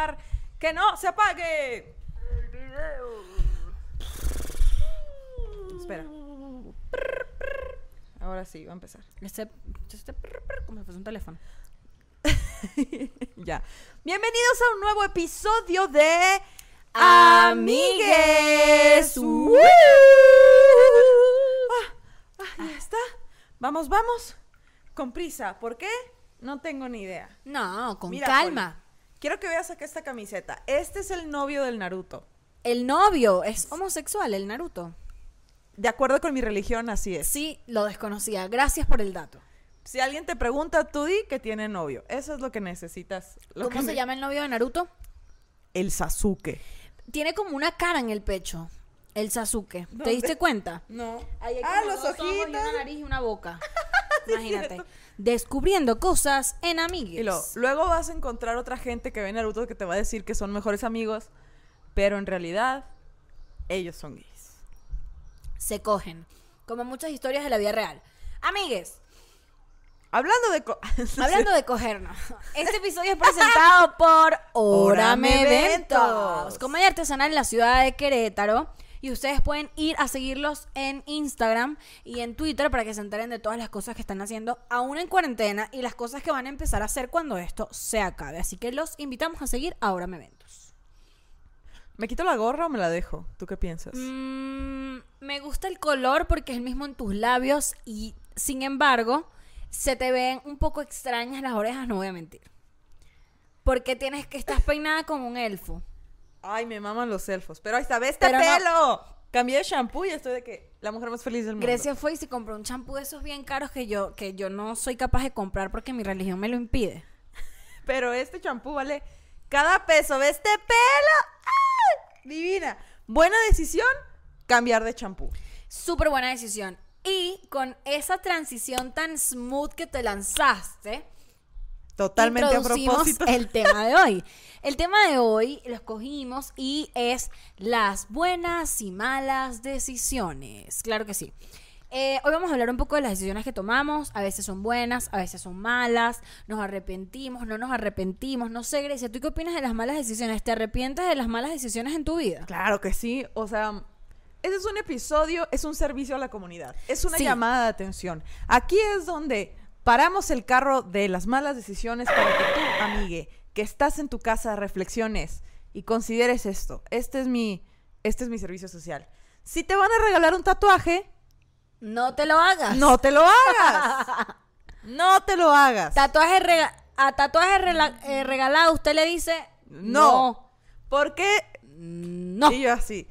empezar. ¡Que no se apague! Espera. Ahora sí, va a empezar. Este, este como si fuese un teléfono. ya. Bienvenidos a un nuevo episodio de Amigues. ¡Woo! Ah, ah, ya está. Vamos, vamos. Con prisa. ¿Por qué? No tengo ni idea. No, con Mira, calma. Quiero que veas acá esta camiseta. Este es el novio del Naruto. El novio es homosexual, el Naruto. De acuerdo con mi religión, así es. Sí, lo desconocía. Gracias por el dato. Si alguien te pregunta, tú di que tiene novio. Eso es lo que necesitas. Lo ¿Cómo que se llama el novio de Naruto? El Sasuke. Tiene como una cara en el pecho. El Sasuke. ¿Te diste cuenta? No. Ahí hay ah, como los dos ojos y ojitos. una nariz y una boca. Imagínate. Descubriendo cosas en amigues. Y lo- luego vas a encontrar otra gente que ve Naruto que te va a decir que son mejores amigos, pero en realidad ellos son gays. Se cogen. Como muchas historias de la vida real. Amigues, Hablando de... co- hablando de cogernos. Este episodio es presentado por Orame. Eventos. Comedia artesanal en la ciudad de Querétaro. Y ustedes pueden ir a seguirlos en Instagram y en Twitter para que se enteren de todas las cosas que están haciendo aún en cuarentena y las cosas que van a empezar a hacer cuando esto se acabe. Así que los invitamos a seguir a Orame Eventos. ¿Me quito la gorra o me la dejo? ¿Tú qué piensas? Mm, me gusta el color porque es el mismo en tus labios y sin embargo se te ven un poco extrañas las orejas, no voy a mentir. Porque tienes que estás peinada como un elfo. Ay, me maman los elfos. Pero ahí está, ve este Pero no- pelo. Cambié de shampoo y estoy de que la mujer más feliz del mundo. Grecia fue y se compró un champú de esos bien caros que yo que yo no soy capaz de comprar porque mi religión me lo impide. Pero este champú vale cada peso. ¿Ve este pelo? ¡Ay! Divina. Buena decisión, cambiar de champú. Súper buena decisión. Y con esa transición tan smooth que te lanzaste, Totalmente a propósito. el tema de hoy. El tema de hoy lo escogimos y es las buenas y malas decisiones. Claro que sí. Eh, hoy vamos a hablar un poco de las decisiones que tomamos. A veces son buenas, a veces son malas. Nos arrepentimos, no nos arrepentimos. No sé, Grecia, ¿tú qué opinas de las malas decisiones? ¿Te arrepientes de las malas decisiones en tu vida? Claro que sí. O sea, ese es un episodio, es un servicio a la comunidad. Es una Sí. llamada de atención. Aquí es donde paramos el carro de las malas decisiones para que tú, amigue, que estás en tu casa, reflexiones y consideres esto. Este es mi, este es mi servicio social. Si te van a regalar un tatuaje, No te lo hagas. no te lo hagas. No te lo hagas. Tatuaje rega- a tatuaje eh, regalado, usted le dice No. Porque No. y yo así.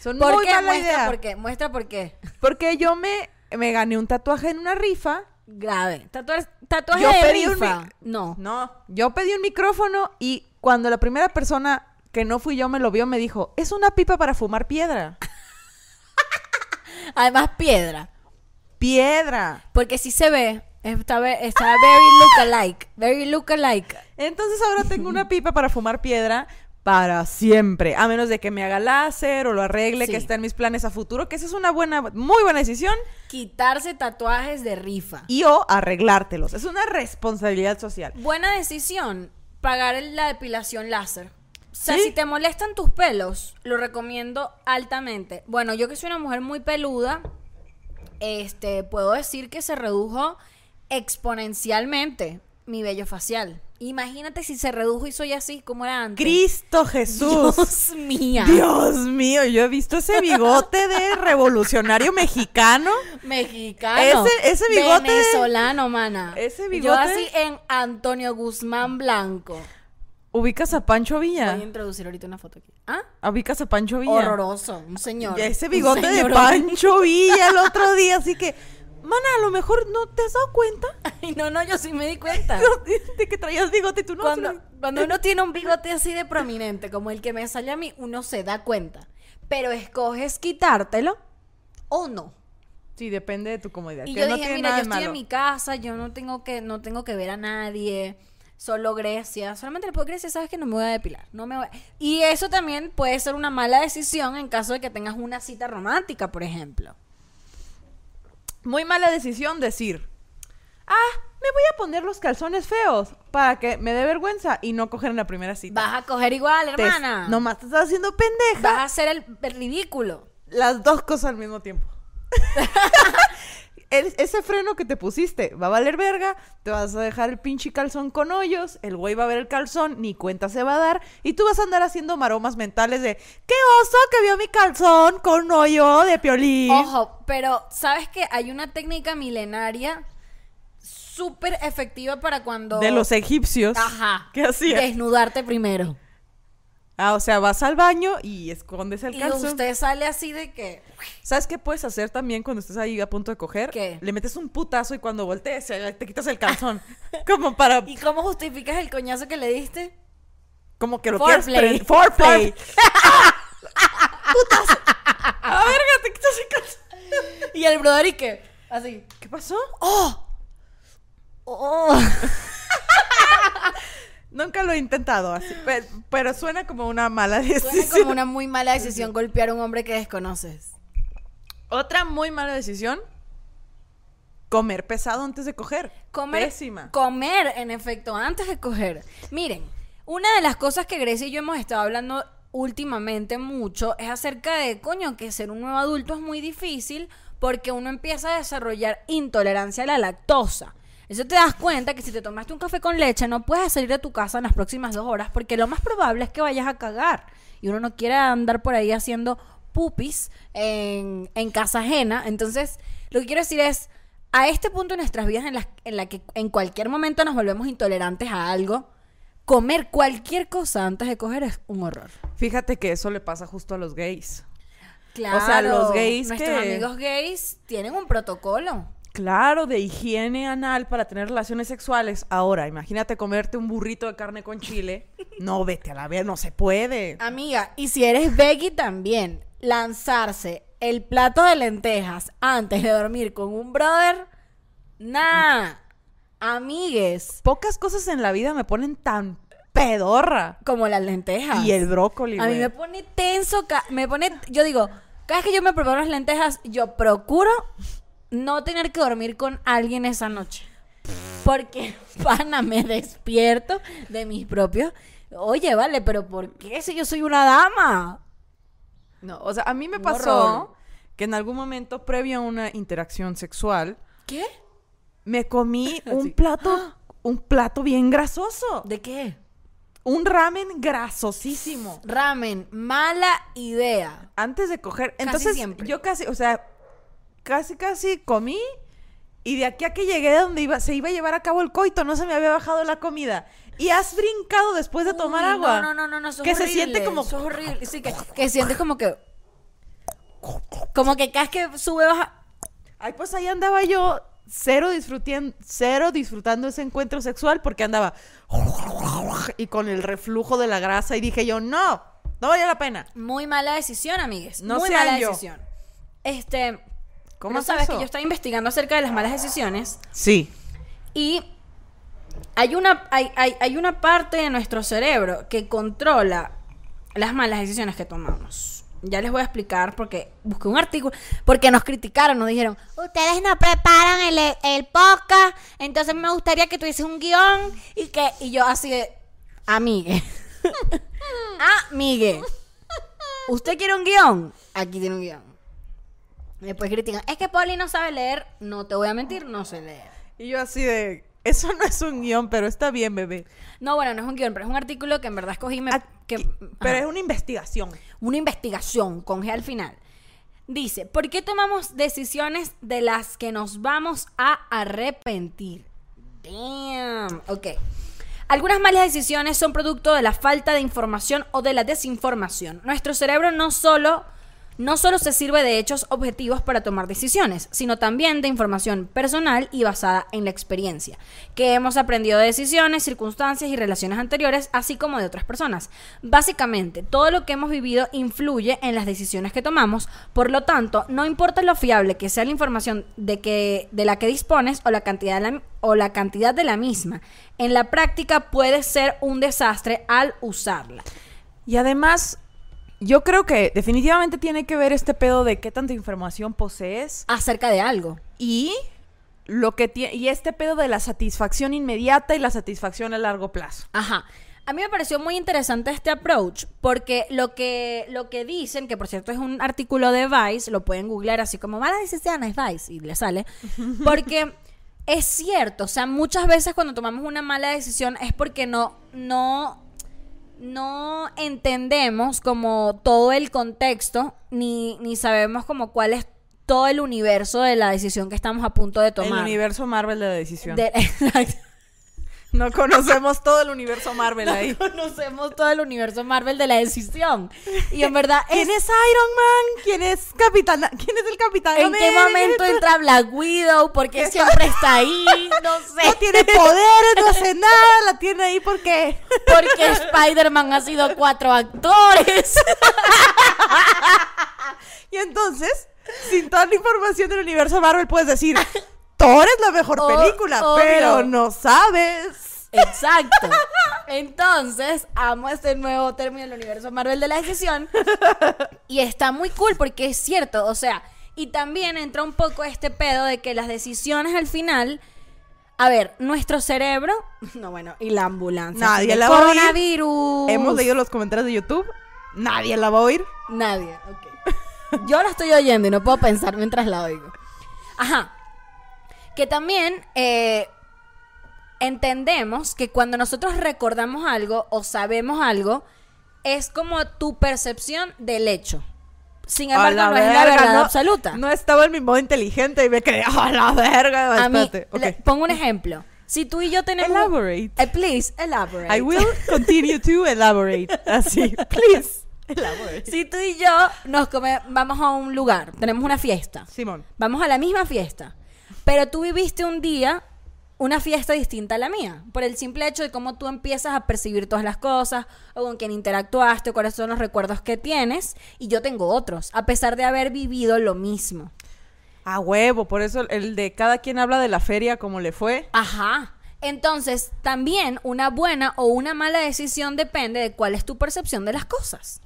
Son ¿Por muy qué? mala Muestra idea. por qué. Muestra por qué. Porque yo me, me gané un tatuaje en una rifa. Grave. Tatuaje, tatuaje Yo de pedí un rifa. No. No, yo pedí un micrófono y cuando la primera persona que no fui yo me lo vio, me dijo, es una pipa para fumar piedra. Además, piedra. Piedra. Porque si se ve. Está, está very look alike. Very look alike. Entonces ahora tengo una pipa para fumar piedra para siempre. A menos de que me haga láser o lo arregle, Sí. que está en mis planes a futuro, que esa es una buena, muy buena decisión. Quitarse tatuajes de rifa. Y o arreglártelos. Es una responsabilidad social. Buena decisión. Pagar la depilación láser. O sea, Sí. si te molestan tus pelos, lo recomiendo altamente. Bueno, yo que soy una mujer muy peluda, este, puedo decir que se redujo exponencialmente mi vello facial. Imagínate si se redujo y soy así como era antes. Cristo Jesús. Dios mía. Dios mío, yo he visto ese bigote de revolucionario mexicano. Mexicano. Ese- ese bigote de- Venezolano, mana. Ese Yo bigote- así en Antonio Guzmán Blanco. ¿Ubicas a Pancho Voy a Villa? introducir ahorita una foto aquí. ¿Ah? ¿Ubicas a Pancho Villa? Horroroso. Un señor. Y ese bigote de. Pancho Villa el otro día, así que, mana, a lo mejor no te has dado cuenta Ay, no, no, yo sí me di cuenta. de que traías bigote tú no. cuando, cuando uno tiene un bigote así de prominente, como el que me sale a mí, uno se da cuenta. Pero escoges quitártelo o no. Sí, depende de tu comodidad. Y que yo no dije, tiene mira, nada yo estoy en mi casa, yo no tengo que, no tengo que ver a nadie. Solo Grecia, solamente le puedo Grecia, sabes que no me voy a depilar, no me voy a- Y eso también puede ser una mala decisión en caso de que tengas una cita romántica, por ejemplo. Muy mala decisión decir, ah, me voy a poner los calzones feos para que me dé vergüenza y no coger en la primera cita. Vas a coger igual, Te- hermana. nomás te estás haciendo pendeja. Vas a hacer el, el ridículo. Las dos cosas al mismo tiempo. El- ese freno que te pusiste va a valer verga, te vas a dejar el pinche calzón con hoyos, el güey va a ver el calzón, ni cuenta se va a dar, y tú vas a andar haciendo maromas mentales de ¡Qué oso que vio mi calzón con hoyo de piolín! Ojo, pero ¿sabes que hay una técnica milenaria súper efectiva para cuando... De los egipcios. Ajá. ¿Qué hacían? Desnudarte primero. Ah, o sea, vas al baño y escondes el Y calzón. usted sale así de que... ¿Sabes qué puedes hacer también cuando estés ahí a punto de coger? ¿Qué? Le metes un putazo y cuando voltees eh, te quitas el calzón. como para... ¿Y cómo justificas el coñazo que le diste? Como que lo quieres... pre- Foreplay. ¡Putazo! ¡A verga, te quitas el calzón! Y el brother y que... Así. ¿Qué pasó? ¡Oh! ¡Oh! Nunca lo he intentado así, pero, pero suena como una mala decisión. Suena como una muy mala decisión golpear a un hombre que desconoces. Otra muy mala decisión, comer pesado antes de coger. Comer, Pésima. comer, en efecto, antes de coger. Miren, una de las cosas que Grecia y yo hemos estado hablando últimamente mucho es acerca de, coño, que ser un nuevo adulto es muy difícil porque uno empieza a desarrollar intolerancia a la lactosa. Eso te das cuenta que si te tomaste un café con leche no puedes salir de tu casa en las próximas dos horas porque lo más probable es que vayas a cagar. Y uno no quiere andar por ahí haciendo pupis en, en casa ajena. Entonces, lo que quiero decir es, a este punto de nuestras vidas en la, en la que en cualquier momento nos volvemos intolerantes a algo, comer cualquier cosa antes de coger es un horror. Fíjate que eso le pasa justo a los gays. Claro. sea, los gays Nuestros que- amigos gays tienen un protocolo. Claro, de higiene anal para tener relaciones sexuales. Ahora, imagínate comerte un burrito de carne con chile. No, vete a la ver, no se puede. Amiga, y si eres veggie también, lanzarse el plato de lentejas antes de dormir con un brother, nah. Amigues, Pocas cosas en la vida me ponen tan pedorra. como las lentejas. Y el brócoli, A mí me pone tenso, me pone, yo digo, cada vez que yo me preparo las lentejas, yo procuro no tener que dormir con alguien esa noche. Porque, pana, me despierto de mis propios. Oye, vale, pero ¿por qué si yo soy una dama? No, o sea, a mí me Un pasó horror. que en algún momento, previo a una interacción sexual, ¿Qué? me comí un Así. plato, un plato bien grasoso. ¿De qué? Un ramen grasosísimo. Ramen, mala idea. Antes de coger. Casi Entonces, siempre. yo casi, o sea, casi, casi comí. Y de aquí a que llegué de donde iba, se iba a llevar a cabo el coito, no se me había bajado la comida. Y has brincado después de tomar Uy, agua. No, no, no, no, no es Que se siente como- horrible. Sí, que, que sientes como que. Como que cada que sube, baja. Ay, pues ahí andaba yo cero disfrutando, cero disfrutando ese encuentro sexual porque andaba y con el reflujo de la grasa y dije yo, no, no vale la pena. Muy mala decisión, amigues. No Muy mala yo. decisión. Este. ¿Cómo ¿Cómo es sabes eso? que yo estaba investigando acerca de las malas decisiones Sí. y hay una, hay, hay, hay una parte de nuestro cerebro que controla las malas decisiones que tomamos. Ya les voy a explicar porque busqué un artículo, porque nos criticaron, nos dijeron, ustedes no preparan el, el podcast, entonces me gustaría que tuviese un guion y que, y yo así de, amigue, amigue, ¿usted quiere un guion? Aquí tiene un guion. Después critican, es que Poli no sabe leer, no te voy a mentir, no sé leer. Y yo así de, eso no es un guion, pero está bien, bebé. No, bueno, no es un guion, pero es un artículo que en verdad escogí. me- Aquí- que, pero ajá. es una investigación. una investigación con G al final. Dice, ¿por qué tomamos decisiones de las que nos vamos a arrepentir? Damn. Ok. Algunas malas decisiones son producto de la falta de información o de la desinformación. Nuestro cerebro no solo, no solo se sirve de hechos objetivos para tomar decisiones, sino también de información personal y basada en la experiencia, que hemos aprendido de decisiones, circunstancias y relaciones anteriores, así como de otras personas. Básicamente, todo lo que hemos vivido influye en las decisiones que tomamos, por lo tanto, no importa lo fiable que sea la información de, que, de la que dispones o la, cantidad de la, o la cantidad de la misma, en la práctica puede ser un desastre al usarla. Y además, yo creo que definitivamente tiene que ver este pedo de qué tanta información posees Acerca de algo. y lo que y este pedo de la satisfacción inmediata y la satisfacción a largo plazo. Ajá. A mí me pareció muy interesante este approach porque lo que, lo que dicen, que por cierto es un artículo de Vice, lo pueden googlear así como malas decisiones Vice y le sale, porque es cierto, o sea, muchas veces cuando tomamos una mala decisión es porque no, no, no entendemos como todo el contexto ni, ni sabemos como cuál es todo el universo de la decisión que estamos a punto de tomar. El universo Marvel de la decisión. De- exacto. No conocemos todo el universo Marvel ahí. conocemos todo el universo Marvel de la decisión. Y en verdad, ¿Quién es- Iron Man? ¿Quién es Capitán? ¿Quién es el Capitán? ¿en qué momento entra Black Widow? ¿Por qué siempre está ahí? No sé. No tiene poderes, no hace nada, la tiene ahí porque Porque Spider-Man ha sido cuatro actores. Y entonces, sin toda la información del universo Marvel, puedes decir, Thor es la mejor O- película, obvio. pero no sabes. Exacto. Entonces, amo este nuevo término del universo Marvel de la decisión. Y está muy cool porque es cierto, o sea, y también entra un poco este pedo de que las decisiones al final, a ver, nuestro cerebro, no bueno, y la ambulancia. Nadie la va a oír. coronavirus. Hemos leído los comentarios de YouTube, nadie la va a oír. Nadie, ok. Yo la estoy oyendo y no puedo pensar mientras la oigo. Ajá. Que también eh, entendemos que cuando nosotros recordamos algo o sabemos algo, es como tu percepción del hecho. Sin embargo, no es la verdad no- absoluta. No estaba en mi modo inteligente y me quedé, a la verga. A mí, le- pongo un ejemplo. Si tú y yo tenemos... Elaborate. Eh, please, elaborate. I will continue to elaborate. Así, please. Elaborate. Si tú y yo nos come- vamos a un lugar, tenemos una fiesta. Simón. Vamos a la misma fiesta. Pero tú viviste un día una fiesta distinta a la mía, por el simple hecho de cómo tú empiezas a percibir todas las cosas, o con quién interactuaste, o cuáles son los recuerdos que tienes, y yo tengo otros, a pesar de haber vivido lo mismo. A huevo, por eso el de cada quien habla de la feria como le fue. Ajá. Entonces, también una buena o una mala decisión depende de cuál es tu percepción de las cosas.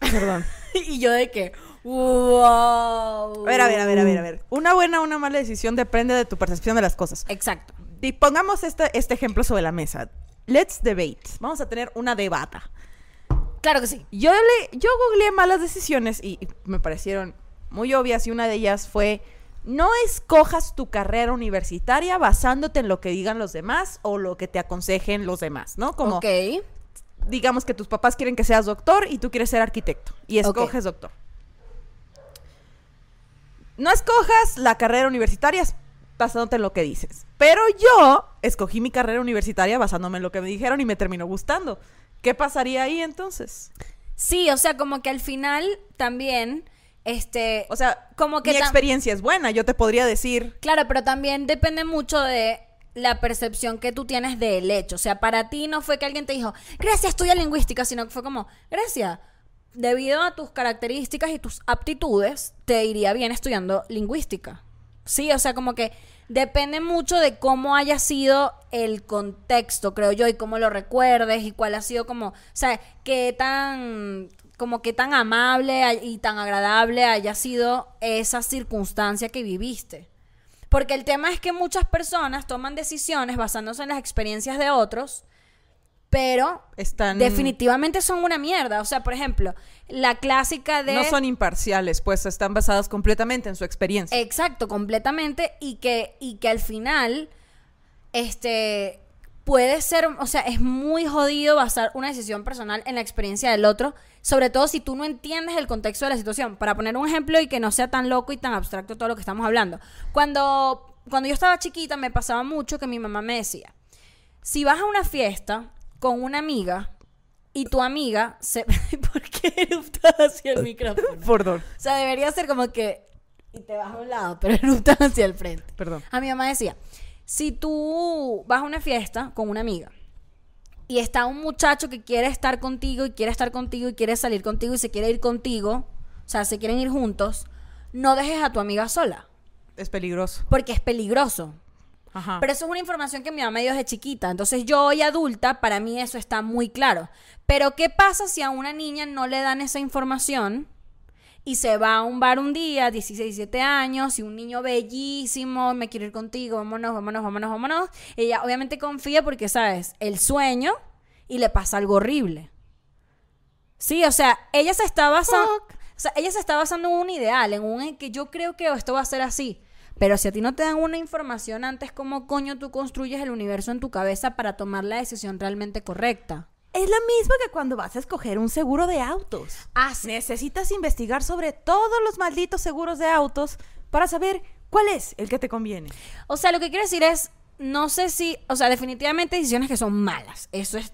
Perdón. y yo de que, wow. A ver, a ver, a ver, a ver, a ver. Una buena o una mala decisión depende de tu percepción de las cosas. Exacto. Y pongamos este, este ejemplo sobre la mesa. Let's debate. Vamos a tener una debata. Claro que sí. Yo le, yo googleé malas decisiones y, y me parecieron muy obvias y una de ellas fue no escojas tu carrera universitaria basándote en lo que digan los demás o lo que te aconsejen los demás, ¿no? Como digamos que tus papás quieren que seas doctor y tú quieres ser arquitecto y escoges doctor. No escojas la carrera universitaria basándote en lo que dices. Pero yo escogí mi carrera universitaria basándome en lo que me dijeron y me terminó gustando. ¿Qué pasaría ahí entonces? Sí, o sea, como que al final también, este, O sea, como que mi experiencia es buena. Yo te podría decir, claro, pero también depende mucho de la percepción que tú tienes del hecho. O sea, para ti no fue que alguien te dijo, gracias, estudia lingüística, sino que fue como, gracias, debido a tus características y tus aptitudes, te iría bien estudiando lingüística. Sí, o sea, como que depende mucho de cómo haya sido el contexto, creo yo, y cómo lo recuerdes y cuál ha sido como, o sea, qué tan como que tan amable y tan agradable haya sido esa circunstancia que viviste. Porque el tema es que muchas personas toman decisiones basándose en las experiencias de otros, pero están... definitivamente son una mierda. O sea, por ejemplo, la clásica de... No son imparciales, pues están basadas completamente en su experiencia. Exacto, completamente. Y que, y que al final, este, puede ser, o sea, es muy jodido basar una decisión personal en la experiencia del otro, sobre todo si tú no entiendes el contexto de la situación. Para poner un ejemplo y que no sea tan loco y tan abstracto todo lo que estamos hablando. Cuando, cuando yo estaba chiquita me pasaba mucho que mi mamá me decía, si vas a una fiesta con una amiga y tu amiga se... ¿Por qué eruptas hacia el micrófono? Perdón, O sea, debería ser como que. Y te vas a un lado, pero eruptas hacia el frente. perdón. A mi mamá decía: si tú vas a una fiesta con una amiga y está un muchacho que quiere estar contigo y quiere estar contigo y quiere salir contigo y se quiere ir contigo, o sea, se quieren ir juntos, no dejes a tu amiga sola, Es peligroso. porque es peligroso. Ajá. Pero eso es una información que mi mamá me dio desde chiquita. Entonces yo hoy adulta, para mí eso está muy claro. Pero ¿qué pasa si a una niña no le dan esa información y se va a un bar un día, 16, 17 años, y un niño bellísimo, me quiero ir contigo, vámonos, vámonos, vámonos, vámonos. Ella obviamente confía porque, ¿sabes? El sueño y le pasa algo horrible. Sí, o sea, ella se está basando, o sea, ella se está basando en un ideal, en un en que yo creo que esto va a ser así. Pero si a ti no te dan una información antes, ¿cómo coño tú construyes el universo en tu cabeza para tomar la decisión realmente correcta? Es lo mismo que cuando vas a escoger un seguro de autos. Ah, sí. Necesitas investigar sobre todos los malditos seguros de autos para saber cuál es el que te conviene. O sea, lo que quiero decir es, no sé si, o sea, definitivamente hay decisiones que son malas. Eso es,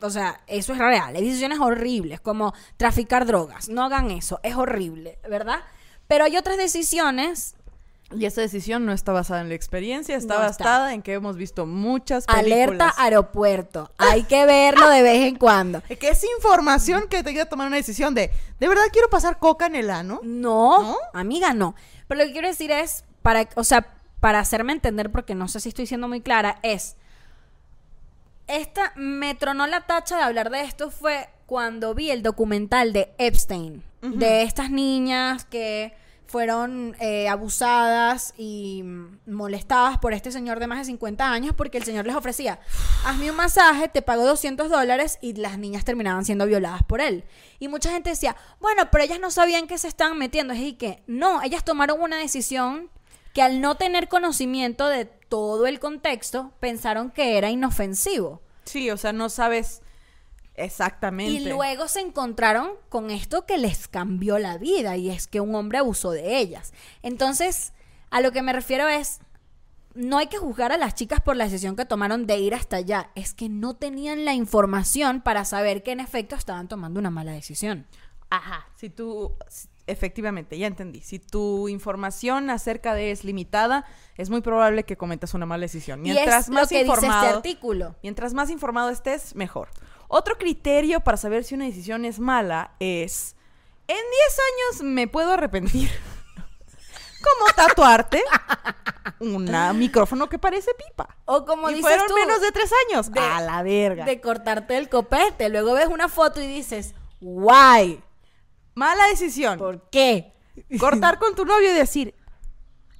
o sea, eso es real. Hay decisiones horribles, como traficar drogas. No hagan eso, es horrible, ¿verdad? Pero hay otras decisiones Y esa decisión no está basada en la experiencia, está No está. basada en que hemos visto muchas películas. Alerta aeropuerto. Hay que verlo de vez en cuando. Eh, Que es información que te ayuda a tomar una decisión de, ¿de verdad quiero pasar coca en el ano? No, ¿No? amiga, no. Pero lo que quiero decir es, para, o sea, para hacerme entender, porque no sé si estoy siendo muy clara, es. Esta me tronó la tacha de hablar de esto fue cuando vi el documental de Epstein, de estas niñas que fueron eh, abusadas y molestadas por este señor de más de 50 años porque el señor les ofrecía, hazme un masaje, te pago 200 dólares y las niñas terminaban siendo violadas por él. Y mucha gente decía, bueno, pero ellas no sabían que se estaban metiendo. Es que no, ellas tomaron una decisión que al no tener conocimiento de todo el contexto, pensaron que era inofensivo. Sí, o sea, no sabes exactamente. Y luego se encontraron con esto que les cambió la vida y es que un hombre abusó de ellas. Entonces, a lo que me refiero es, no hay que juzgar a las chicas por la decisión que tomaron de ir hasta allá, es que no tenían la información para saber que en efecto estaban tomando una mala decisión. Ajá, si tú, efectivamente, ya entendí. Si tu información acerca de es limitada, es muy probable que cometas una mala decisión. y Mientras es más lo que dice este artículo. mientras más informado estés, mejor. Otro criterio para saber si una decisión es mala es, en 10 años me puedo arrepentir. Como tatuarte un micrófono que parece pipa. O como y dices fueron tú, menos de tres años. de- a la verga. de cortarte el copete. Luego ves una foto y dices, guay, Mala decisión. ¿por qué? cortar con tu novio y decir,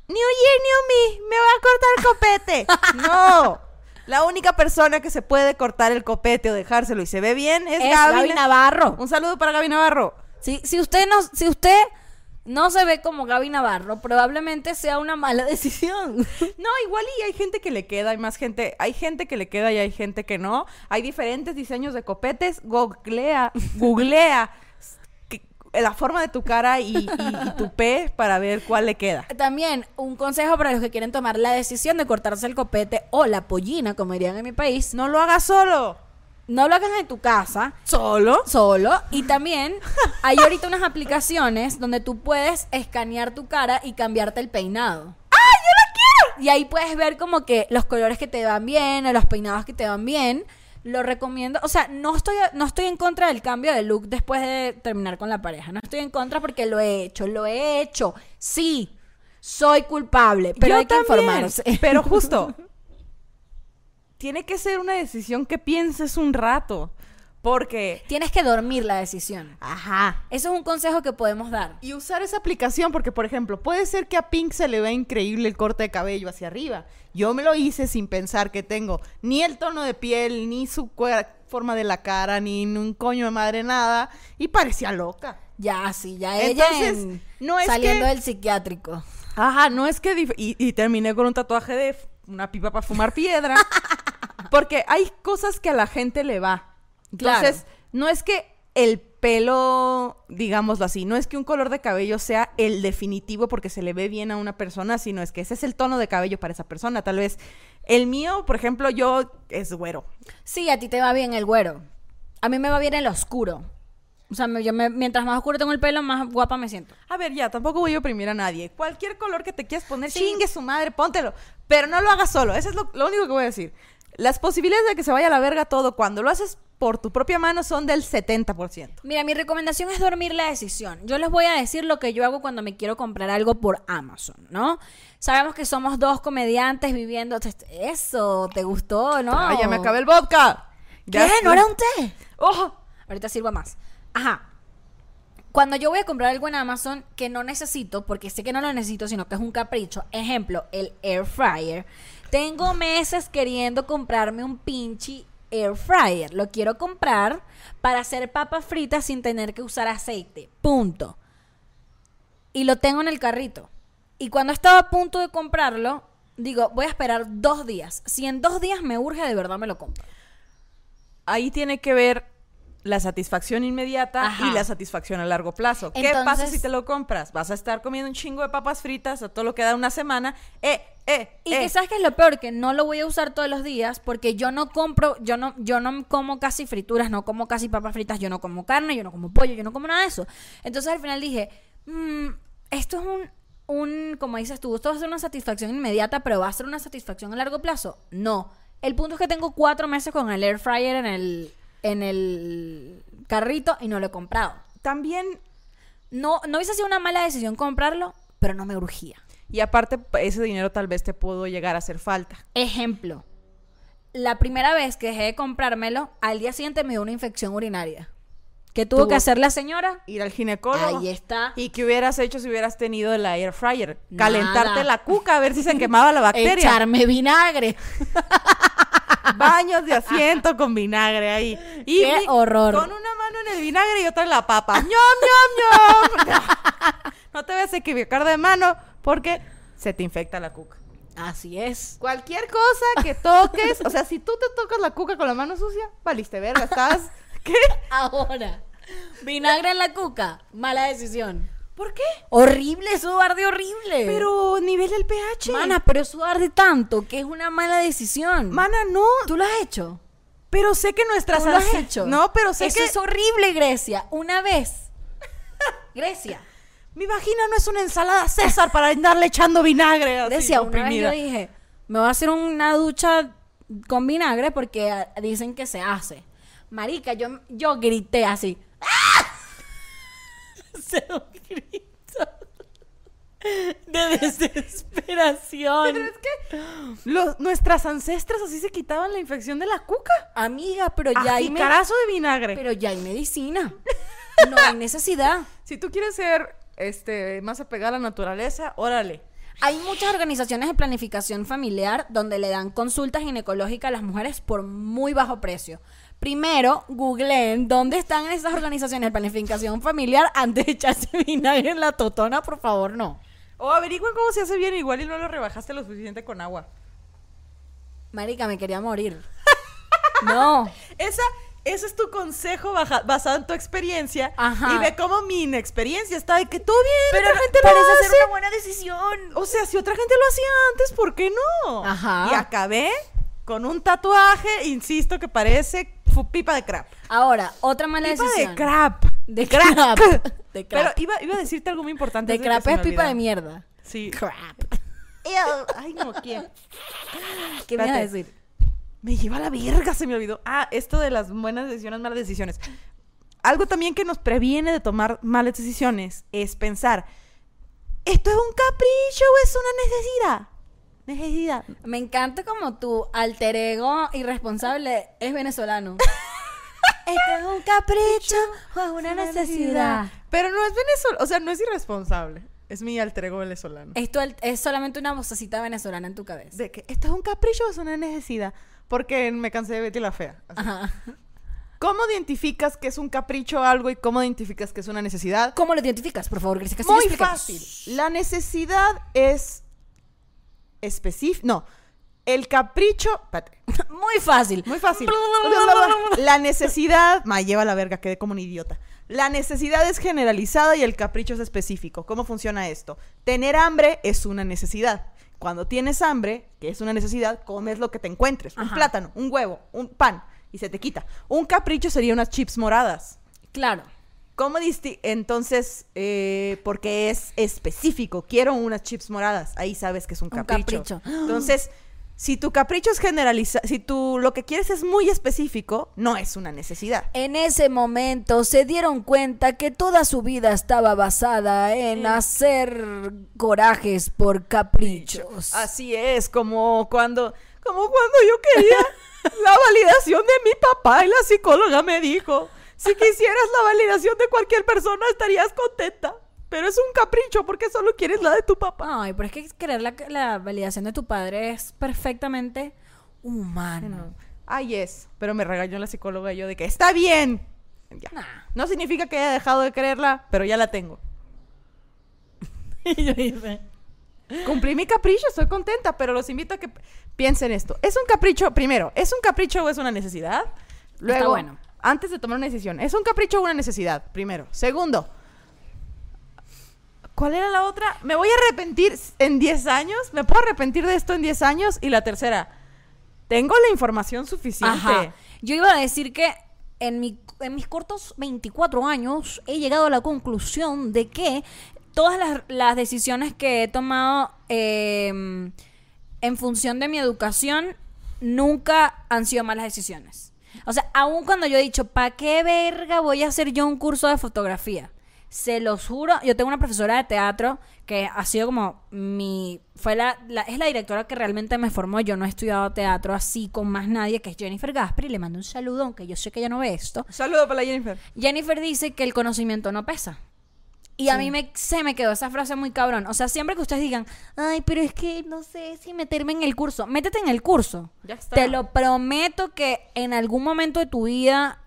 ni oye ni mí, me va a cortar el copete. No. La única persona que se puede cortar el copete o dejárselo y se ve bien es, Es Gaby. Gaby Navarro. Un saludo para Gaby Navarro. Si, si usted no, si usted no se ve como Gaby Navarro, probablemente sea una mala decisión. No, igual y hay gente que le queda, hay más gente, hay gente que le queda y hay gente que no. Hay diferentes diseños de copetes. Googlea, googlea la forma de tu cara y, y- y tu P para ver cuál le queda. También un consejo para los que quieren tomar la decisión de cortarse el copete o la pollina, como dirían en mi país. No lo hagas solo. No lo hagan en tu casa. ¿Solo? Solo. Y también hay ahorita unas aplicaciones donde tú puedes escanear tu cara y cambiarte el peinado. ¡Ah, yo la quiero! Y ahí puedes ver como que los colores que te van bien o los peinados que te van bien. Lo recomiendo. O sea, no estoy, no estoy en contra del cambio de look después de terminar con la pareja. No estoy en contra porque lo he hecho. Lo he hecho. Sí. Soy culpable. Pero Yo hay que también, informarse. Pero justo, tiene que ser una decisión que pienses un rato. Porque, Tienes que dormir la decisión. ajá. Eso es un consejo que podemos dar. Y usar esa aplicación, porque, por ejemplo, puede ser que a Pink se le vea increíble el corte de cabello hacia arriba. Yo me lo hice sin pensar que tengo ni el tono de piel, ni su forma de la cara, ni un coño de madre, nada. Y parecía loca. Ya, sí, ya ella Entonces, en- no es saliendo que- del psiquiátrico. Ajá, no es que... Y, y terminé con un tatuaje de una pipa para fumar piedra. porque hay cosas que a la gente le va. Entonces, no es que el pelo, digámoslo así, no es que un color de cabello sea el definitivo porque se le ve bien a una persona, sino es que ese es el tono de cabello para esa persona. Tal vez el mío, por ejemplo, yo es güero. Sí, a ti te va bien el güero. A mí me va bien el oscuro. O sea, me- yo me- mientras más oscuro tengo el pelo, más guapa me siento. A ver, ya, tampoco voy a oprimir a nadie. Cualquier color que te quieras poner, chingue su madre, póntelo. Pero no lo hagas solo. Eso es lo, lo único que voy a decir. Las posibilidades de que se vaya a la verga todo cuando lo haces por tu propia mano son del 70%. Mira, mi recomendación es dormir la decisión. Yo les voy a decir lo que yo hago cuando me quiero comprar algo por Amazon, ¿no? Sabemos que somos dos comediantes viviendo... Eso, ¿te gustó, no? Ay, ya me acabé el vodka. ¿Qué? Ya ¿No era un té? ¡Oh! Ahorita sirvo más. Ajá. cuando yo voy a comprar algo en Amazon que no necesito, porque sé que no lo necesito, sino que es un capricho, ejemplo, el air fryer, tengo meses queriendo comprarme un pinche air fryer. Lo quiero comprar para hacer papas fritas sin tener que usar aceite. Punto. Y lo tengo en el carrito. Y cuando estaba a punto de comprarlo, digo, voy a esperar dos días. Si en dos días me urge, de verdad me lo compro. Ahí tiene que ver la satisfacción inmediata Ajá. y la satisfacción a largo plazo. ¿Qué pasa si te lo compras? Vas a estar comiendo un chingo de papas fritas a todo lo que da una semana. Eh, eh, Y eh. que sabes que es lo peor, que no lo voy a usar todos los días porque yo no compro, yo no, yo no como casi frituras, no como casi papas fritas, yo no como carne, yo no como pollo, yo no como nada de eso. Entonces al final dije, "Mm, esto es un, un, como dices tú, esto va a ser una satisfacción inmediata, pero va a ser una satisfacción a largo plazo. No. El punto es que tengo cuatro meses con el air fryer en el, en el carrito y no lo he comprado. También, No, no hubiese sido una mala decisión comprarlo, pero no me urgía. y aparte, ese dinero tal vez te pudo llegar a hacer falta. Ejemplo, la primera vez que dejé de comprármelo, al día siguiente me dio una infección urinaria. ¿Qué tuvo Tuvo- que hacer la señora? Ir al ginecólogo. Ahí está. ¿Y qué hubieras hecho si hubieras tenido el air fryer? Nada. Calentarte la cuca a ver si se quemaba la bacteria. Echarme vinagre. Baños de asiento con vinagre ahí. Y Qué mi- horror. Con una mano en el vinagre y otra en la papa. ¡Ñom, ñom, ñom! No te vas a equivocar de mano porque se te infecta la cuca. Así es. Cualquier cosa que toques, o sea, si tú te tocas la cuca con la mano sucia, valiste verga, estás... ¿Qué? Ahora, vinagre en la cuca. Mala decisión. ¿Por qué? Horrible, eso arde horrible. Pero nivel del pH. Mana, pero eso arde tanto que es una mala decisión. Mana, no. ¿Tú lo has hecho? Pero sé que nuestras... ¿Tú lo has hecho? No, pero sé Eso que... es horrible, Grecia. Una vez. Grecia. Mi vagina no es una ensalada César para andarle echando vinagre. así, Decía, una vez yo dije, me voy a hacer una ducha con vinagre porque ah, dicen que se hace. Marica, yo, yo grité así. ¡Ah! Un grito de desesperación. Pero es que los- nuestras ancestras así se quitaban la infección de la cuca. Amiga, pero ya hay, jicarazo de vinagre. pero ya hay medicina. No hay necesidad. Si tú quieres ser este más apegada a la naturaleza, órale. Hay muchas organizaciones de planificación familiar donde le dan consultas ginecológicas a las mujeres por muy bajo precio. Primero, googleen dónde están esas organizaciones de planificación familiar antes de echarse vinagre en la totona, por favor, no. O averigüen cómo se hace bien, igual y no lo rebajaste lo suficiente con agua. Marica, me quería morir. No. Esa, ese es tu consejo baja- basado en tu experiencia. Ajá. Y ve cómo mi inexperiencia está de que todo bien, Pero otra gente parece lo hace. una buena decisión. O sea, si otra gente lo hacía antes, ¿por qué no? Ajá. Y acabé con un tatuaje, insisto, que parece pipa de crap. Ahora, otra mala Pipa decisión. de crap. De crap. De Pero crap. iba, iba a decirte algo muy importante. De crap es pipa de mierda. Sí. Crap. Ay, no, ¿quién? ¿Qué me ibas a decir? Me lleva la verga, se me olvidó. Ah, esto de las buenas decisiones, malas decisiones. Algo también que nos previene de tomar malas decisiones es pensar, ¿esto es un capricho o es una necesidad? Necesidad. Me encanta como tu alter ego irresponsable es venezolano. Esto es un capricho o es una necesidad. Pero no es venezolano, o sea, no es irresponsable. Es mi alter ego venezolano. Esto es solamente una vocecita venezolana en tu cabeza. De que esto es un capricho o es una necesidad. Porque me cansé de Betty la Fea. Ajá. ¿Cómo identificas que es un capricho algo y cómo identificas que es una necesidad? ¿Cómo lo identificas, por favor, Castillo? Muy fácil. La necesidad es específica. No. El capricho. espérate, Muy fácil. Muy fácil. La necesidad. Ma, lleva la verga, quedé como un idiota. La necesidad es generalizada y el capricho es específico. ¿Cómo funciona esto? Tener hambre es una necesidad. Cuando tienes hambre, que es una necesidad, comes lo que te encuentres. Un plátano, un huevo, un pan. Y se te quita. Un capricho sería unas chips moradas. Claro. ¿Cómo disti Entonces, eh, porque es específico, quiero unas chips moradas, ahí sabes que es un Un capricho. capricho. Entonces, si tu capricho es generalizado, si tú lo que quieres es muy específico, no es una necesidad. En ese momento se dieron cuenta que toda su vida estaba basada en hacer corajes por caprichos. Así es, como cuando, como cuando yo quería la validación de mi papá y la psicóloga me dijo, Si quisieras la validación de cualquier persona, estarías contenta. Pero es un capricho porque solo quieres la de tu papá. Ay, pero es que querer la, la validación de tu padre es perfectamente humano. Ay, es. Pero me regañó la psicóloga y yo de que está bien. Ya. Nah. No significa que haya dejado de creerla, pero ya la tengo. Y yo dije, Cumplí mi capricho, estoy contenta, pero los invito a que piensen esto. ¿Es un capricho, primero, ¿es un capricho o es una necesidad? Luego, bueno. Antes de tomar una decisión, ¿es un capricho o una necesidad? Primero. Segundo, ¿cuál era la otra? ¿Me voy a arrepentir en 10 años? ¿Me puedo arrepentir de esto en 10 años? Y la tercera, ¿tengo la información suficiente? Yo iba a decir que en, mi, en mis cortos 24 años he llegado a la conclusión de que todas las, las decisiones que he tomado eh, en función de mi educación nunca han sido malas decisiones. O sea, aun cuando yo he dicho, ¿para qué verga voy a hacer yo un curso de fotografía? Se los juro, yo tengo una profesora de teatro que ha sido como mi... Fue la, la- es la directora que realmente me formó. Yo no he estudiado teatro así con más nadie, que es Jennifer Gasperi. Le mando un saludo, aunque yo sé que ella no ve esto. Saludo para la Jennifer. Jennifer dice que el conocimiento no pesa. Y a mí me, se me quedó esa frase muy cabrón. O sea, siempre que ustedes digan, ay, pero es que no sé si meterme en el curso, métete en el curso. Ya está. Te lo prometo que en algún momento de tu vida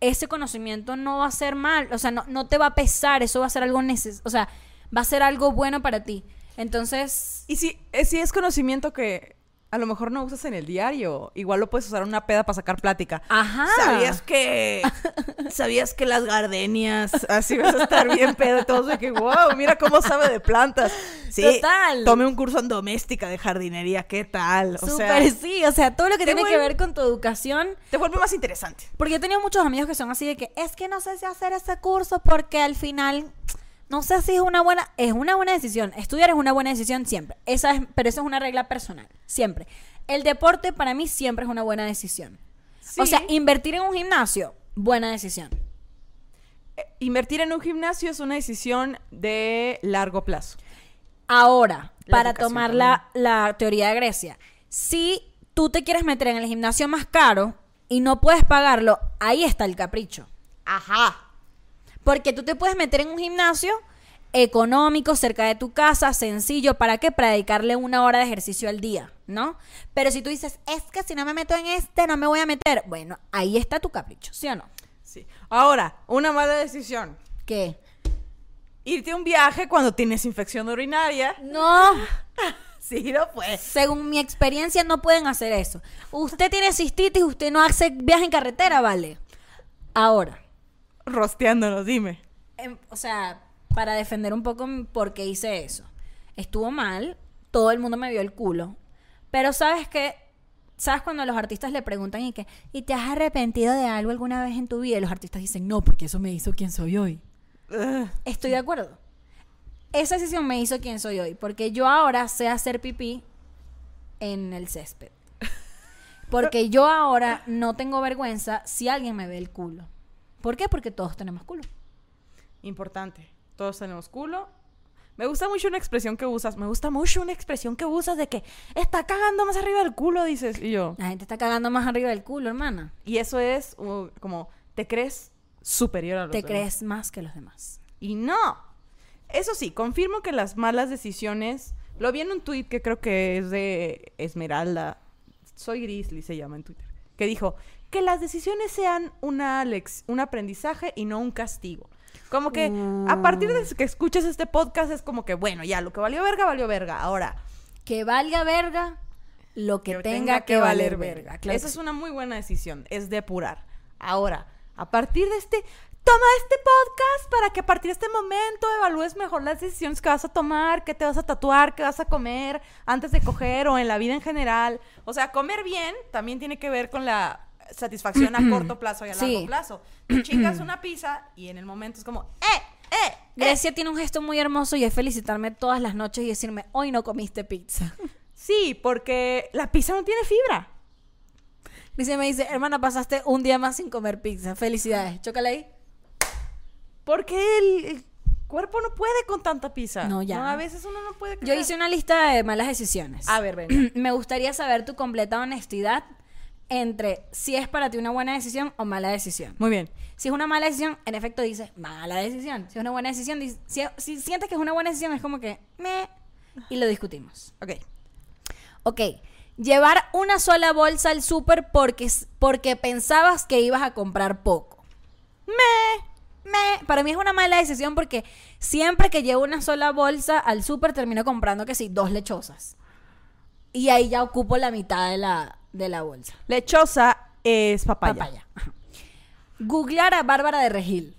ese conocimiento no va a ser mal. O sea, no, no te va a pesar, eso va a ser algo neces O sea, va a ser algo bueno para ti. Entonces, Y si, eh, si es conocimiento que a lo mejor no usas en el diario, igual lo puedes usar en una peda para sacar plática. ajá. ¿Sabías que sabías que las gardenias así vas a estar bien pedo todos de que wow, mira cómo sabe de plantas? Sí. Total. Tomé un curso en doméstica de jardinería, ¿qué tal? O sea, Súper sí, o sea, todo lo que tiene que ver con tu educación te vuelve más interesante. Porque yo he tenido muchos amigos que son así de que es que no sé si hacer ese curso porque al final no sé si es una buena es una buena decisión. Estudiar es una buena decisión siempre. Esa es, pero eso es una regla personal, siempre. El deporte para mí siempre es una buena decisión. O sea, invertir en un gimnasio, buena decisión. Eh, Invertir en un gimnasio es una decisión de largo plazo. Ahora, La para tomar la, la teoría de Grecia, si tú te quieres meter en el gimnasio más caro y no puedes pagarlo, ahí está el capricho. Ajá. Porque tú te puedes meter en un gimnasio económico, cerca de tu casa, sencillo, ¿para qué? Para dedicarle una hora de ejercicio al día, ¿no? Pero si tú dices, es que si no me meto en este, no me voy a meter, bueno, ahí está tu capricho, ¿sí o no? Sí. Ahora, una mala decisión. ¿Qué? Irte a un viaje cuando tienes infección urinaria. No, Sí, no pues. según mi experiencia no pueden hacer eso. Usted tiene cistitis, usted no hace viaje en carretera, ¿vale? Ahora, Rosteándonos, dime. em, o sea, para defender un poco por qué hice eso. Estuvo mal, todo el mundo me vio el culo. Pero sabes que, ¿sabes cuando los artistas le preguntan y que, ¿y te has arrepentido de algo alguna vez en tu vida? Y los artistas dicen, no, porque eso me hizo quien soy hoy. Estoy de acuerdo. Esa decisión me hizo quien soy hoy, porque yo ahora sé hacer pipí en el césped. Porque yo ahora no tengo vergüenza si alguien me ve el culo. ¿Por qué? Porque todos tenemos culo. Importante. Todos tenemos culo. Me gusta mucho una expresión que usas. Me gusta mucho una expresión que usas de que está cagando más arriba del culo, dices. Y yo. La gente está cagando más arriba del culo, hermana. Y eso es uh, como, te crees superior a los Te demás. crees más que los demás. Y no. Eso sí, confirmo que las malas decisiones. Lo vi en un tweet que creo que es de Esmeralda. Soy Grizzly, se llama en Twitter. Que dijo que las decisiones sean una lex- un aprendizaje y no un castigo. Como que a partir de que escuches este podcast es como que, bueno, ya, lo que valió verga, valió verga. Ahora, Que valga verga lo que, tenga, que valer verga. Claro Esa es una muy buena decisión, es depurar. Ahora, a partir de este, toma este podcast para que a partir de este momento evalúes mejor las decisiones que vas a tomar, qué te vas a tatuar, qué vas a comer antes de coger o en la vida en general. O sea, comer bien también tiene que ver con la satisfacción a corto plazo y a largo Sí. plazo. Tú chingas una pizza y en el momento es como, ¡eh! ¡eh! ¡eh! Grecia tiene un gesto muy hermoso y es felicitarme todas las noches y decirme, hoy no comiste pizza. Sí, porque la pizza no tiene fibra. Grecia me dice, hermana, pasaste un día más sin comer pizza. Felicidades. Chócale ahí. Porque el, cuerpo no puede con tanta pizza. No, ya. a veces uno no puede. Yo comer. hice una lista de malas decisiones. A ver, venga. Me gustaría saber tu completa honestidad entre si es para ti una buena decisión o mala decisión. Muy bien. Si es una mala decisión, en efecto dices mala decisión. Si es una buena decisión, dices- si, si sientes que es una buena decisión, es como que me y lo discutimos. Ok. Ok, llevar una sola bolsa al súper porque, porque pensabas que ibas a comprar poco. Me, me. Para mí es una mala decisión porque siempre que llevo una sola bolsa al súper termino comprando que sí, dos lechosas. Y ahí ya ocupo la mitad de la, de la bolsa. Lechosa es papaya. Papaya. Googlear a Bárbara de Regil.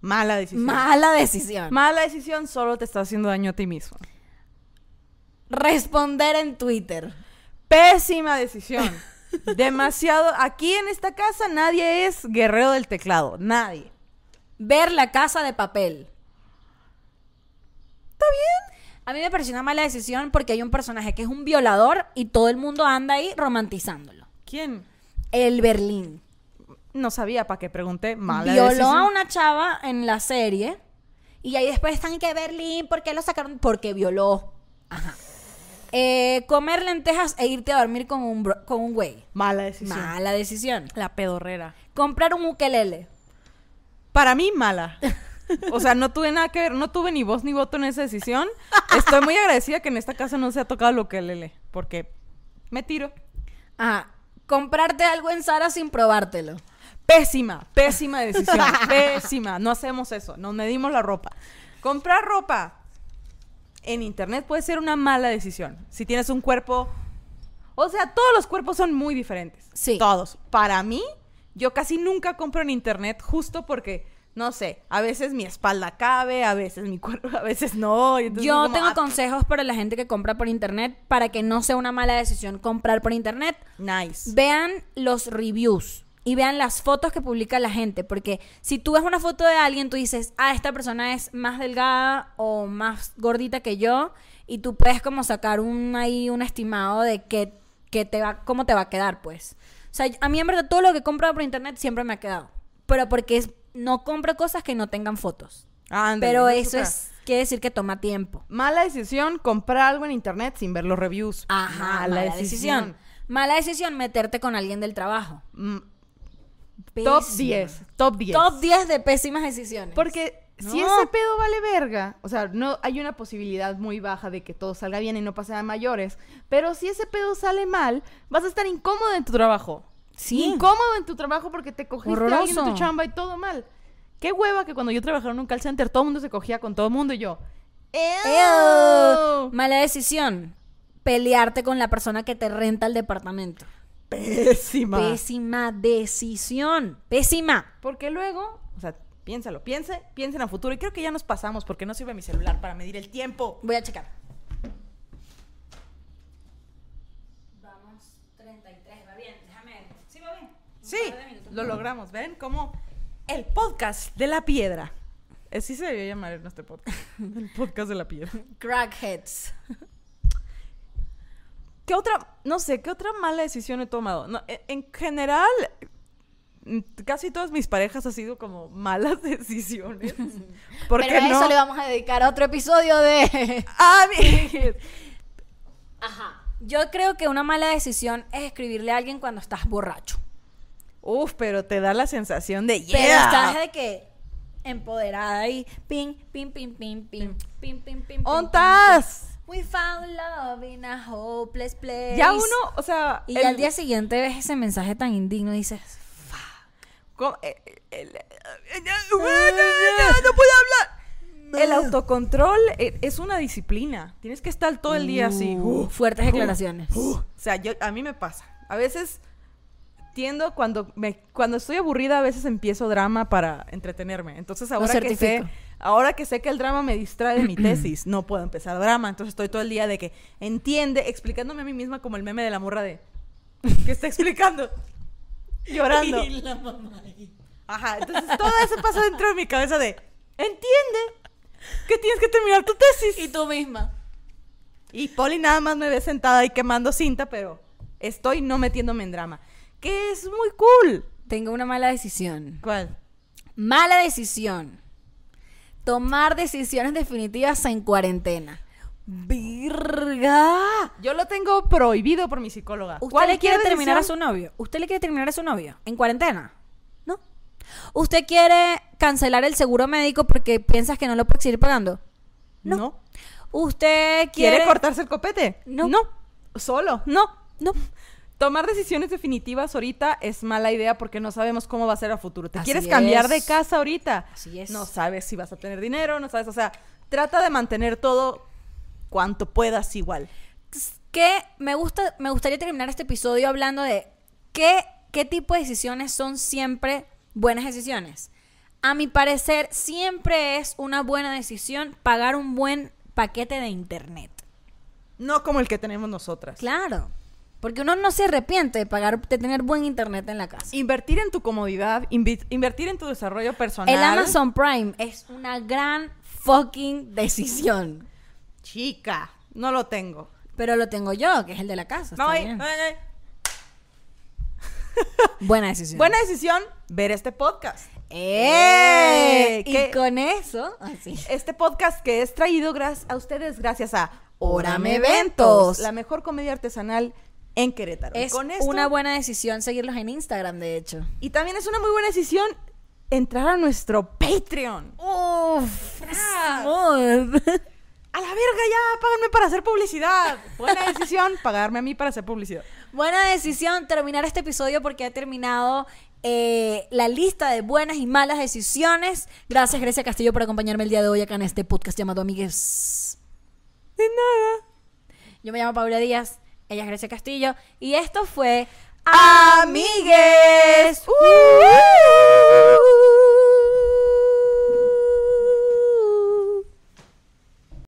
Mala decisión. Mala decisión. Mala decisión solo te está haciendo daño a ti mismo. Responder en Twitter. Pésima decisión. Demasiado. Aquí en esta casa nadie es guerrero del teclado. Nadie. Ver la casa de papel. ¿Está bien? A mí me pareció una mala decisión porque hay un personaje que es un violador y todo el mundo anda ahí romantizándolo. ¿Quién? El Berlín. No sabía para qué pregunté. Mala Violó decisión. a una chava en la serie y ahí después están que Berlín, ¿por qué lo sacaron? Porque violó. Ajá. Eh, comer lentejas e irte a dormir con un, bro- con un güey. Mala decisión. Mala decisión. La pedorrera. Comprar un ukelele. Para mí, mala. O sea, no tuve nada que ver, no tuve ni voz ni voto en esa decisión. Estoy muy agradecida que en esta casa no se ha tocado lo que lele, porque me tiro. Ajá. Comprarte algo en Sara sin probártelo. Pésima, pésima decisión, pésima. No hacemos eso, nos medimos la ropa. Comprar ropa en internet puede ser una mala decisión. Si tienes un cuerpo, o sea, todos los cuerpos son muy diferentes. Sí. Todos. Para mí, yo casi nunca compro en internet justo porque no sé, a veces mi espalda cabe, a veces mi cuerpo, a veces no. y entonces Yo como, tengo ah, consejos para la gente que compra por internet para que no sea una mala decisión comprar por internet. Nice. Vean los reviews y vean las fotos que publica la gente, porque si tú ves una foto de alguien, tú dices, ah, esta persona es más delgada o más gordita que yo, y tú puedes como sacar un ahí un estimado de que, que te va, cómo te va a quedar, pues. O sea, a mí en verdad todo lo que he comprado por internet siempre me ha quedado, pero porque es- no compro cosas que no tengan fotos. Pero eso es, quiere decir que toma tiempo. Mala decisión comprar algo en internet sin ver los reviews. Ajá, mala, decisión. Mala decisión meterte con alguien del trabajo. Mm, top Pésima. 10. Top 10. Top 10 de pésimas decisiones. Porque si ese pedo vale verga, o sea, no hay una posibilidad muy baja de que todo salga bien y no pase a mayores, pero si ese pedo sale mal, vas a estar incómodo en tu trabajo. Sí. Incómodo en tu trabajo porque te cogiste a alguien de tu Horroroso. chamba y todo mal. Qué hueva que cuando yo trabajaba en un call center todo el mundo se cogía con todo el mundo y yo. ¡Ew! Mala decisión. Pelearte con la persona que te renta el departamento. Pésima. Pésima decisión. Pésima. Porque luego, o sea, piénsalo, piense, piensen a futuro. Y creo que ya nos pasamos porque no sirve mi celular para medir el tiempo. Voy a checar. Vamos, 33, va bien. Déjame. Sí, va bien. Un Sí, lo logramos. ¿Ven? Como el podcast de la piedra. Así se debería llamar nuestro podcast. El podcast de la piedra. Crackheads. ¿Qué otra, no sé, qué otra mala decisión he tomado? No, en, en general, mm, casi todas mis parejas han sido como malas decisiones. Porque Pero a no? eso le vamos a dedicar otro episodio de. Ah. Ajá. Yo creo que una mala decisión es escribirle a alguien cuando estás borracho. Uf, pero te da la sensación de Pero yeah. estás de que empoderada y ping, ping, ping, ping, ping, ping, ping, ping. ¿Ontas? We found love in a hopeless place. Ya uno, o sea, Y el- al día siguiente ves ese mensaje tan indigno y dices, ¿Cómo? Eh, eh, el- eh, eh, no, no, puedo hablar. El autocontrol eh, es una disciplina. Tienes que estar todo el día así. "Uh, Uh, fuertes declaraciones. uh. O sea, yo, a mí me pasa. A veces tiendo cuando me cuando estoy aburrida a veces empiezo drama para entretenerme. Entonces ahora que sé ahora que sé que el drama me distrae de mi tesis, no puedo empezar drama. Entonces estoy todo el día de que entiende, explicándome a mí misma como el meme de la morra de que está explicando llorando. Y la mamá ahí. Ajá, entonces todo eso pasa dentro de mi cabeza de, entiende que tienes que terminar tu tesis. Y tú misma. Y Polly nada más me ve sentada ahí quemando cinta, pero estoy no metiéndome en drama. Que es muy cool. Tengo una mala decisión. ¿Cuál? Mala decisión. Tomar decisiones definitivas en cuarentena. Virga. Yo lo tengo prohibido por mi psicóloga. ¿Usted ¿Cuál le quiere decisión? terminar a su novio? ¿Usted le quiere terminar a su novio? ¿En cuarentena? ¿No? ¿Usted quiere cancelar el seguro médico porque piensas que no lo puede seguir pagando? No. No. ¿Usted quiere... ¿Quiere cortarse el copete? No. No. Solo. No, no. Tomar decisiones definitivas ahorita es mala idea porque no sabemos cómo va a ser a futuro. ¿Te Así quieres cambiar de casa ahorita? Así es. No sabes si vas a tener dinero, no sabes, o sea, trata de mantener todo cuanto puedas igual. que me gusta me gustaría terminar este episodio hablando de qué, qué tipo de decisiones son siempre buenas decisiones. A mi parecer, siempre es una buena decisión pagar un buen paquete de internet. No como el que tenemos nosotras. Claro. Porque uno no se arrepiente de pagar, de tener buen internet en la casa. Invertir en tu comodidad, invertir en tu desarrollo personal. El Amazon Prime es una gran fucking decisión. Chica, no lo tengo. Pero lo tengo yo, que es el de la casa. No. Buena decisión. Buena decisión ver este podcast. ¡Eh! ¡Eh! Y con eso, así. Este podcast que es traído a ustedes gracias a Orame. Eventos, la mejor comedia artesanal en Querétaro. Es con esto- una buena decisión seguirlos en Instagram, de hecho. Y también es una muy buena decisión entrar a nuestro Patreon. Uf. A la verga ya, páganme para hacer publicidad. Buena decisión pagarme a mí para hacer publicidad. Buena decisión terminar este episodio porque ha terminado eh, la lista de buenas y malas decisiones. Gracias, Grecia Castillo, por acompañarme el día de hoy acá en este podcast llamado Amigues. De nada. Yo me llamo Paula Díaz, ella es Grecia Castillo. Y esto fue Amigues. Uh.